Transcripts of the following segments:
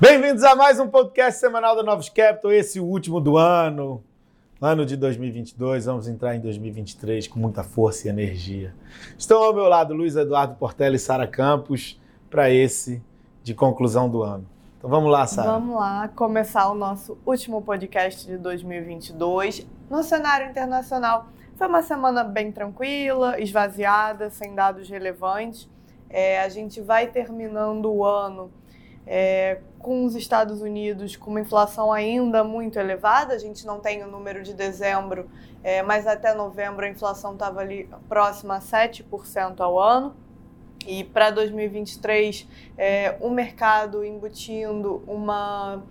Bem-vindos a mais um podcast semanal da Novos Capital, esse último do ano, ano de 2022. Vamos entrar em 2023 com muita força e energia. Estão ao meu lado Luiz Eduardo Portela e Sara Campos para esse de conclusão do ano. Então vamos lá, Sara. Vamos lá começar o nosso último podcast de 2022. No cenário internacional, foi uma semana bem tranquila, esvaziada, sem dados relevantes. É, a gente vai terminando o ano é, com os Estados Unidos com uma inflação ainda muito elevada, a gente não tem o número de dezembro, é, mas até novembro a inflação estava ali próxima a 7% ao ano. E para 2023, é, o mercado embutindo uma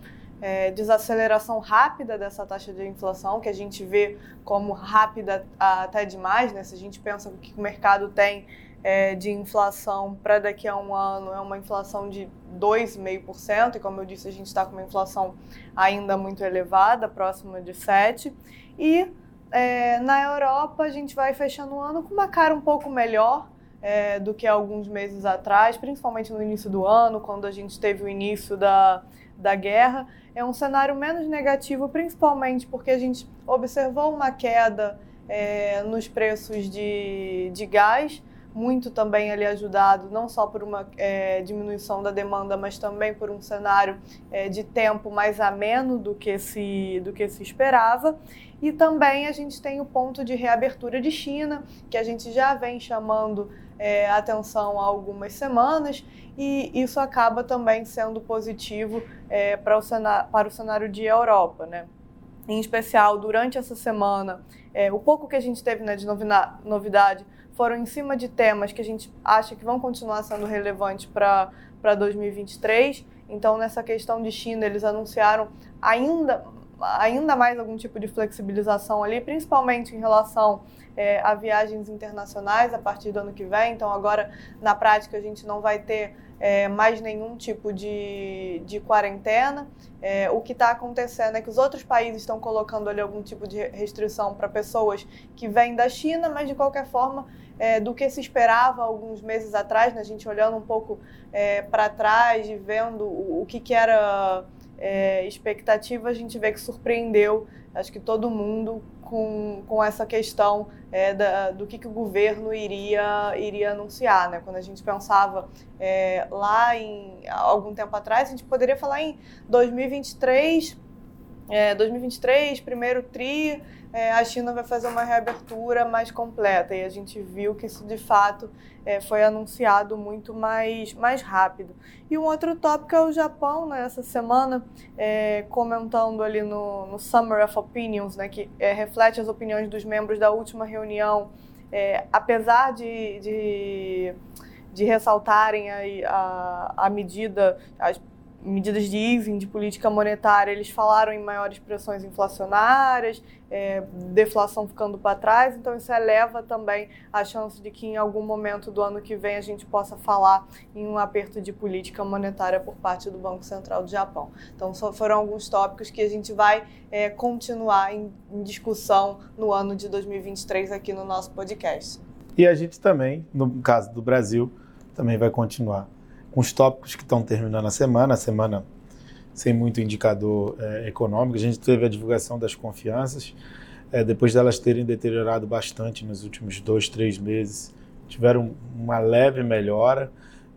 é, desaceleração rápida dessa taxa de inflação, que a gente vê como rápida até demais, né? Se a gente pensa que o mercado tem é, de inflação para daqui a um ano é uma inflação de 2,5%, e como eu disse, a gente está com uma inflação ainda muito elevada, próxima de 7%. E é, na Europa a gente vai fechando o ano com uma cara um pouco melhor é, do que alguns meses atrás, principalmente no início do ano, quando a gente teve o início da, da guerra. É um cenário menos negativo, principalmente porque a gente observou uma queda é, nos preços de, de gás muito também ali ajudado não só por uma é, diminuição da demanda, mas também por um cenário é, de tempo mais ameno do que se do que se esperava. E também a gente tem o ponto de reabertura de China, que a gente já vem chamando é, atenção há algumas semanas, e isso acaba também sendo positivo é, para, o cenário, para o cenário de Europa, né? Em especial, durante essa semana, é, o pouco que a gente teve né, de novidade foram em cima de temas que a gente acha que vão continuar sendo relevantes para 2023. Então, nessa questão de China, eles anunciaram ainda, ainda mais algum tipo de flexibilização ali, principalmente em relação é, a viagens internacionais a partir do ano que vem. Então, agora, na prática, a gente não vai ter é, mais nenhum tipo de, de quarentena. É, o que está acontecendo é que os outros países estão colocando ali algum tipo de restrição para pessoas que vêm da China, mas de qualquer forma, é, do que se esperava alguns meses atrás, né? a gente olhando um pouco é, para trás e vendo o, o que, que era é, expectativa, a gente vê que surpreendeu, acho que todo mundo com, com essa questão é, da, do que, que o governo iria, iria anunciar. Né? Quando a gente pensava é, lá em algum tempo atrás, a gente poderia falar em 2023, é, 2023, primeiro TRI, é, a China vai fazer uma reabertura mais completa. E a gente viu que isso de fato é, foi anunciado muito mais, mais rápido. E um outro tópico é o Japão, né, essa semana, é, comentando ali no, no Summer of Opinions, né, que é, reflete as opiniões dos membros da última reunião, é, apesar de, de de ressaltarem a, a, a medida, as medidas de easing, de política monetária, eles falaram em maiores pressões inflacionárias, é, deflação ficando para trás, então isso eleva também a chance de que em algum momento do ano que vem a gente possa falar em um aperto de política monetária por parte do Banco Central do Japão. Então foram alguns tópicos que a gente vai é, continuar em, em discussão no ano de 2023 aqui no nosso podcast. E a gente também, no caso do Brasil, também vai continuar com os tópicos que estão terminando a semana, a semana sem muito indicador é, econômico. A gente teve a divulgação das confianças, é, depois delas terem deteriorado bastante nos últimos dois, três meses, tiveram uma leve melhora,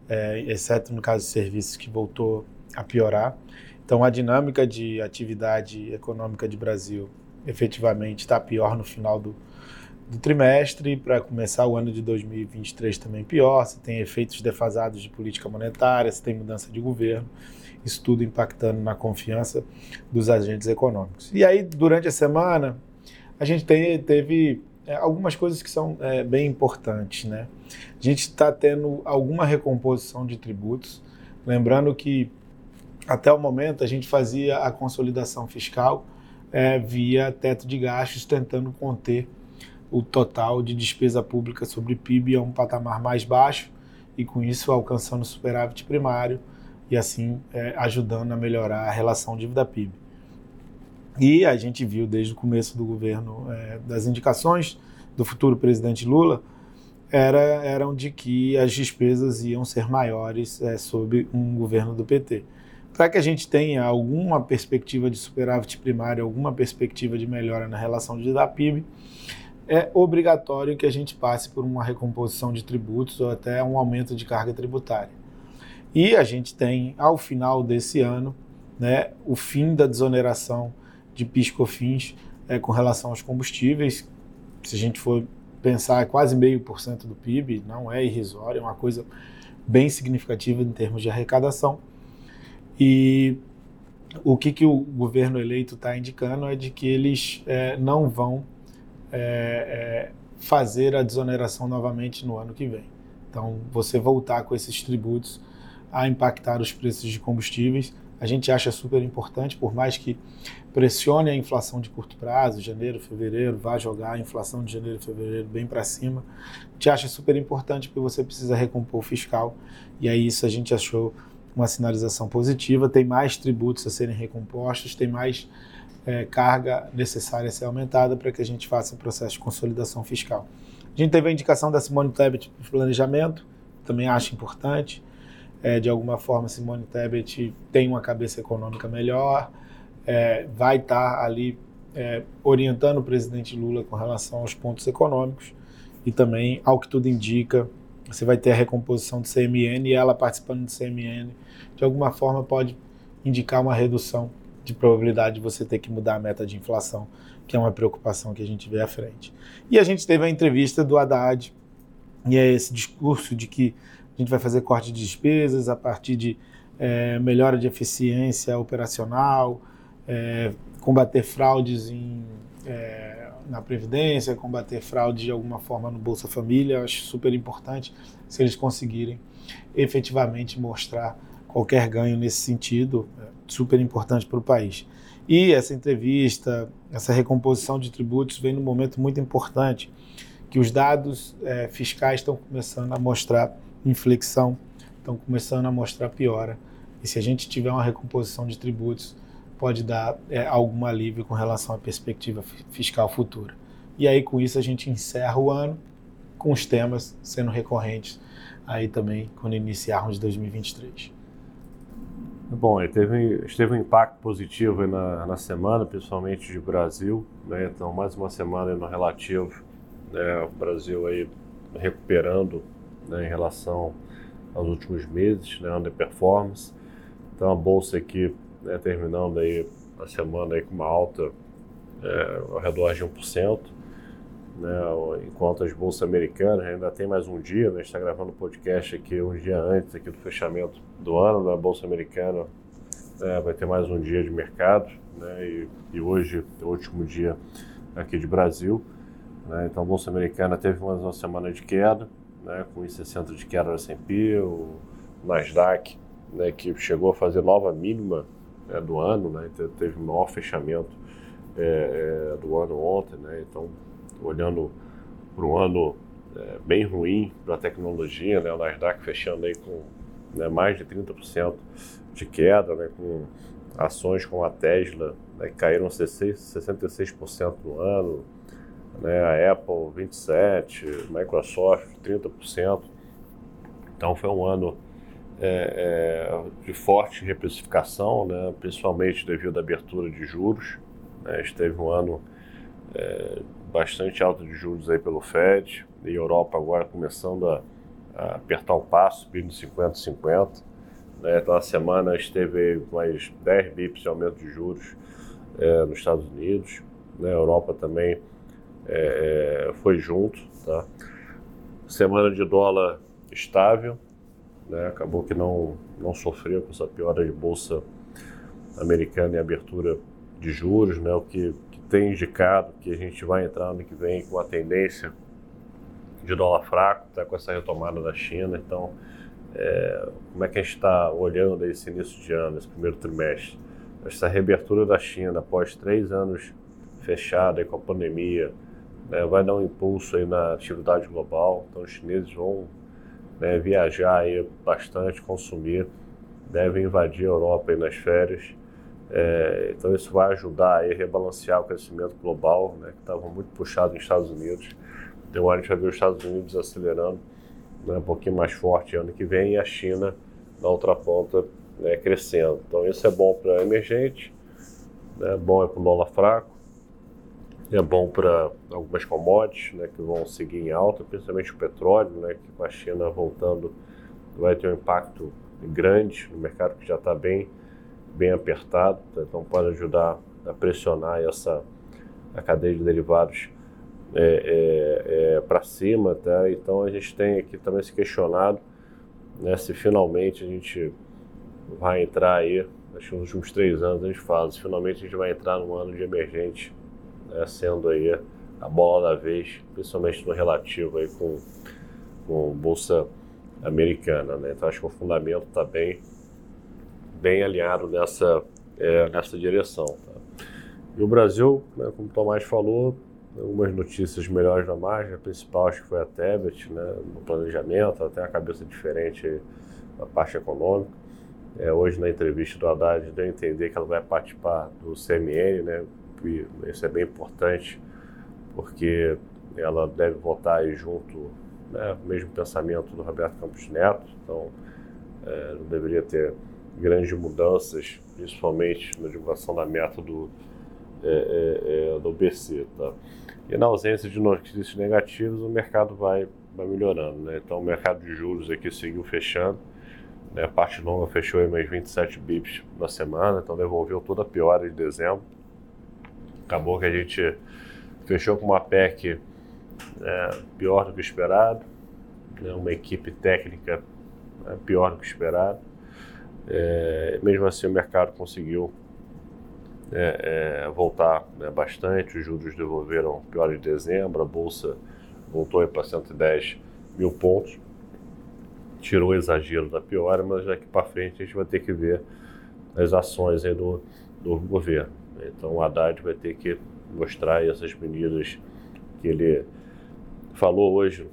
é, exceto no caso de serviços que voltou a piorar. Então, a dinâmica de atividade econômica de Brasil efetivamente está pior no final do, do trimestre, para começar o ano de 2023 também pior, você tem efeitos defasados de política monetária, você tem mudança de governo, isso tudo impactando na confiança dos agentes econômicos. E aí, durante a semana, a gente tem, teve é, algumas coisas que são é, bem importantes. Né? A gente está tendo alguma recomposição de tributos, lembrando que até o momento a gente fazia a consolidação fiscal é, via teto de gastos, tentando conter o total de despesa pública sobre PIB a um patamar mais baixo e com isso alcançando superávit primário e assim é, ajudando a melhorar a relação dívida-PIB. E a gente viu desde o começo do governo é, das indicações do futuro presidente Lula era, eram de que as despesas iam ser maiores é, sob um governo do PT. para que a gente tenha alguma perspectiva de superávit primário, alguma perspectiva de melhora na relação de da PIB, é obrigatório que a gente passe por uma recomposição de tributos ou até um aumento de carga tributária. E a gente tem, ao final desse ano, né, o fim da desoneração de PIS/COFINS é, com relação aos combustíveis. Se a gente for pensar, é quase meio por cento do PIB, não é irrisório, é uma coisa bem significativa em termos de arrecadação. E o que, que o governo eleito está indicando é de que eles é, não vão é, é, fazer a desoneração novamente no ano que vem. Então, você voltar com esses tributos a impactar os preços de combustíveis, a gente acha super importante, por mais que pressione a inflação de curto prazo, janeiro, fevereiro, vá jogar a inflação de janeiro, fevereiro bem para cima. A gente acha super importante porque você precisa recompor o fiscal, e aí isso a gente achou uma sinalização positiva. Tem mais tributos a serem recompostos, tem mais é, carga necessária a ser aumentada para que a gente faça o processo de consolidação fiscal. A gente teve a indicação da Simone Tebet para planejamento, também acho importante. É, de alguma forma, Simone Tebet tem uma cabeça econômica melhor, é, vai estar ali é, orientando o presidente Lula com relação aos pontos econômicos e também, ao que tudo indica, você vai ter a recomposição do CMN e ela participando do CMN, de alguma forma pode indicar uma redução de probabilidade de você ter que mudar a meta de inflação, que é uma preocupação que a gente vê à frente. E a gente teve a entrevista do Haddad, e é esse discurso de que a gente vai fazer corte de despesas a partir de é, melhora de eficiência operacional, é, combater fraudes em, é, na Previdência, combater fraude de alguma forma no Bolsa Família. Eu acho super importante se eles conseguirem efetivamente mostrar qualquer ganho nesse sentido, é super importante para o país. E essa entrevista, essa recomposição de tributos vem num momento muito importante, que os dados é, fiscais estão começando a mostrar inflexão, estão começando a mostrar piora. E se a gente tiver uma recomposição de tributos, pode dar é, algum alívio com relação à perspectiva fiscal futura. E aí, com isso, a gente encerra o ano com os temas sendo recorrentes aí também quando iniciarmos 2023. Bom, teve, teve um impacto positivo na, na semana, principalmente de Brasil, né? então mais uma semana no relativo, né? o Brasil aí recuperando né? em relação aos últimos meses, né? underperformance, então a bolsa aqui né, terminando aí a semana aí com uma alta é, ao redor de 1%, né, enquanto as bolsas americanas ainda tem mais um dia, né, a gente está gravando o podcast aqui um dia antes aqui do fechamento do ano da bolsa americana, né, vai ter mais um dia de mercado, né, e, e hoje é o último dia aqui de Brasil, né, então a bolsa americana teve mais uma semana de queda, né, com 1,60 de queda no S&P, o Nasdaq, né, que chegou a fazer nova mínima né, do ano, né, teve o maior fechamento é, é, do ano ontem, né, então olhando para um ano é, bem ruim para a tecnologia, né, o Nasdaq fechando aí com né, mais de 30% de queda, né, com ações como a Tesla né, que caíram 66% no ano, né, a Apple 27%, Microsoft 30%. Então foi um ano é, é, de forte reprecificação, né, principalmente devido à abertura de juros. Né, esteve um ano é, bastante alto de juros aí pelo Fed, e a Europa agora começando a, a apertar o passo, subindo 50-50. Né, então, a semana esteve mais 10 bips de aumento de juros é, nos Estados Unidos. Né, a Europa também é, é, foi junto. Tá? Semana de dólar estável, né? acabou que não, não sofreu com essa piora de bolsa americana e abertura de juros, né? o que tem indicado que a gente vai entrar ano que vem com a tendência de dólar fraco, tá com essa retomada da China. Então, é, como é que a gente está olhando esse início de ano, esse primeiro trimestre? Essa reabertura da China após três anos fechada com a pandemia né, vai dar um impulso aí na atividade global. Então, os chineses vão né, viajar aí bastante, consumir, devem invadir a Europa nas férias. É, então isso vai ajudar a rebalancear o crescimento global, né, que estava muito puxado nos Estados Unidos. Então a gente vai ver os Estados Unidos acelerando né, um pouquinho mais forte ano que vem e a China na outra ponta né, crescendo. Então isso é bom para emergente, é bom é para o dólar fraco, é bom para algumas commodities né, que vão seguir em alta, principalmente o petróleo, né, que com a China voltando vai ter um impacto grande no mercado que já está bem, bem apertado, tá? então pode ajudar a pressionar essa a cadeia de derivados é, é, é, para cima, tá? Então a gente tem aqui também se questionado né, se finalmente a gente vai entrar aí, acho que nos últimos três anos a gente fala, se finalmente a gente vai entrar num ano de emergente, né, sendo aí a bola da vez, principalmente no relativo aí com, com bolsa americana, né? Então acho que o fundamento está bem, bem alinhado nessa, é, nessa direção. Tá? E o Brasil, né, como o Tomás falou, algumas notícias melhores da margem, a principal acho que foi a Tebet, né, no planejamento, tem uma cabeça diferente na parte econômica. É, hoje na entrevista do Haddad deu a entender que ela vai participar do CMN, né, e isso é bem importante, porque ela deve votar junto, né, mesmo pensamento do Roberto Campos Neto, então é, não deveria ter grandes mudanças, principalmente na divulgação da meta do, é, é, é do BC. Tá? E na ausência de notícias negativas, o mercado vai, vai melhorando. Né? Então, o mercado de juros aqui seguiu fechando. Né? A parte longa fechou em mais 27 bips na semana, então devolveu toda a piora de dezembro. Acabou que a gente fechou com uma PEC né, pior do que esperado, né? uma equipe técnica né, pior do que esperado. É, mesmo assim, o mercado conseguiu é, é, voltar né, bastante, os juros devolveram pior de dezembro, a bolsa voltou para 110 mil pontos, tirou o exagero da piora, mas daqui para frente a gente vai ter que ver as ações aí do, do governo. Então o Haddad vai ter que mostrar essas medidas que ele falou hoje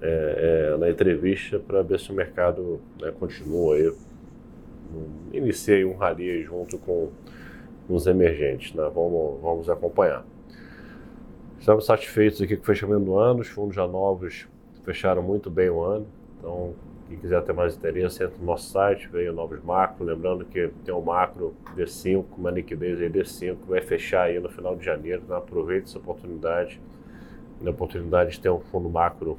é, é, na entrevista para ver se o mercado né, continua aí. Iniciei um rally junto com nos emergentes. Né? Vamos, vamos acompanhar. Estamos satisfeitos aqui com o fechamento do ano, os fundos já novos fecharam muito bem o ano, então quem quiser ter mais interesse, entra no nosso site, veio novos macro, lembrando que tem um macro D5, uma liquidez aí D5, vai fechar aí no final de janeiro, então aproveite essa oportunidade, a oportunidade de ter um fundo macro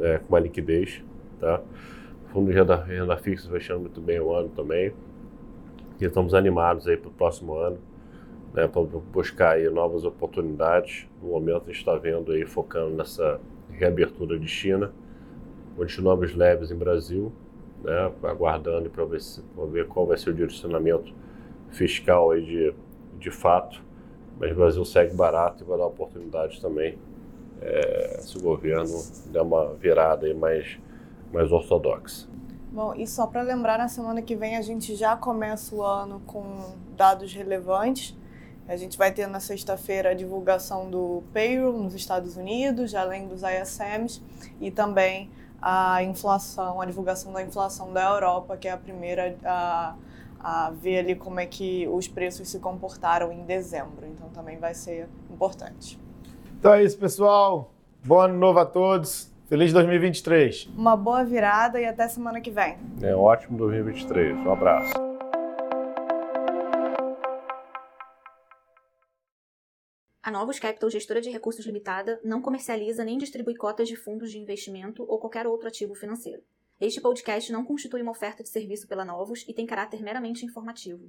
é, com uma liquidez, tá? Fundo de renda, renda fixa fechando muito bem o ano também, e estamos animados aí para o próximo ano, né, para buscar aí novas oportunidades. No momento a gente está vendo aí, focando nessa reabertura de China. Continuamos leves em Brasil, né, aguardando para ver, ver qual vai ser o direcionamento fiscal aí de, de fato. Mas o Brasil segue barato e vai dar oportunidades também é, se o governo der uma virada aí mais, mais ortodoxa. Bom, e só para lembrar, na semana que vem a gente já começa o ano com dados relevantes. A gente vai ter na sexta-feira a divulgação do payroll nos Estados Unidos, além dos ISMs, e também a inflação, a divulgação da inflação da Europa, que é a primeira a, a ver ali como é que os preços se comportaram em dezembro. Então também vai ser importante. Então é isso, pessoal. Bom ano novo a todos. Feliz 2023. Uma boa virada e até semana que vem. É ótimo 2023. Um abraço. A Novos Capital Gestora de Recursos Limitada não comercializa nem distribui cotas de fundos de investimento ou qualquer outro ativo financeiro. Este podcast não constitui uma oferta de serviço pela Novos e tem caráter meramente informativo.